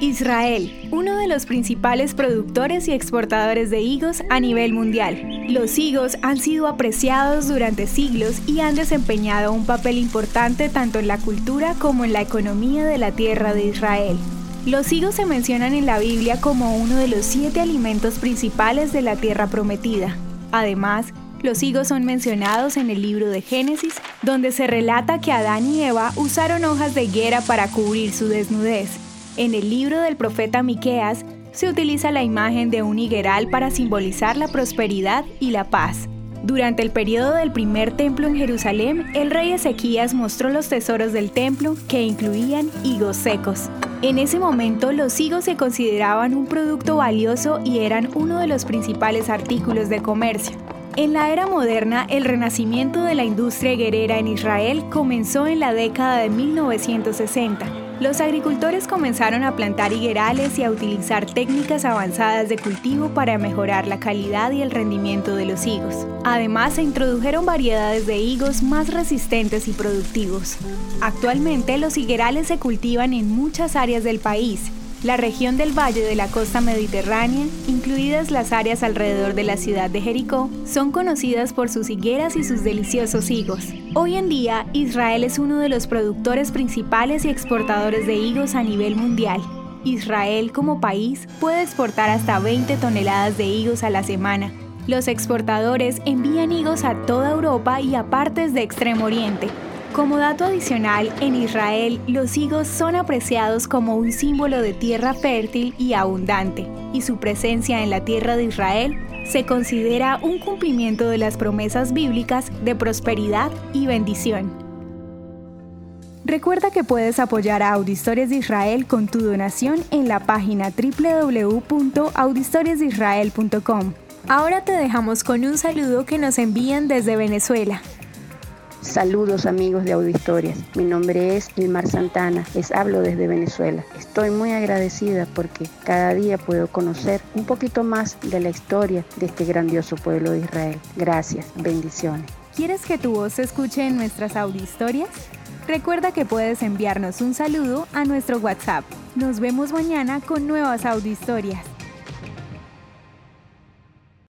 Israel, uno de los principales productores y exportadores de higos a nivel mundial. Los higos han sido apreciados durante siglos y han desempeñado un papel importante tanto en la cultura como en la economía de la tierra de Israel. Los higos se mencionan en la Biblia como uno de los siete alimentos principales de la tierra prometida. Además, los higos son mencionados en el libro de Génesis, donde se relata que Adán y Eva usaron hojas de higuera para cubrir su desnudez en el libro del profeta Miqueas se utiliza la imagen de un higueral para simbolizar la prosperidad y la paz. Durante el periodo del primer templo en Jerusalén, el rey Ezequías mostró los tesoros del templo que incluían higos secos. En ese momento los higos se consideraban un producto valioso y eran uno de los principales artículos de comercio. En la era moderna, el renacimiento de la industria higuerera en Israel comenzó en la década de 1960 los agricultores comenzaron a plantar higuerales y a utilizar técnicas avanzadas de cultivo para mejorar la calidad y el rendimiento de los higos. Además, se introdujeron variedades de higos más resistentes y productivos. Actualmente, los higuerales se cultivan en muchas áreas del país, la región del valle de la costa mediterránea, incluidas las áreas alrededor de la ciudad de Jericó, son conocidas por sus higueras y sus deliciosos higos. Hoy en día, Israel es uno de los productores principales y exportadores de higos a nivel mundial. Israel como país puede exportar hasta 20 toneladas de higos a la semana. Los exportadores envían higos a toda Europa y a partes de Extremo Oriente, como dato adicional, en Israel los higos son apreciados como un símbolo de tierra fértil y abundante, y su presencia en la tierra de Israel se considera un cumplimiento de las promesas bíblicas de prosperidad y bendición. Recuerda que puedes apoyar a Auditorias de Israel con tu donación en la página www.auditoriasdeisrael.com. Ahora te dejamos con un saludo que nos envían desde Venezuela. Saludos amigos de Auditorias. Mi nombre es Ilmar Santana. Les hablo desde Venezuela. Estoy muy agradecida porque cada día puedo conocer un poquito más de la historia de este grandioso pueblo de Israel. Gracias. Bendiciones. ¿Quieres que tu voz se escuche en nuestras Auditorias? Recuerda que puedes enviarnos un saludo a nuestro WhatsApp. Nos vemos mañana con nuevas Auditorias.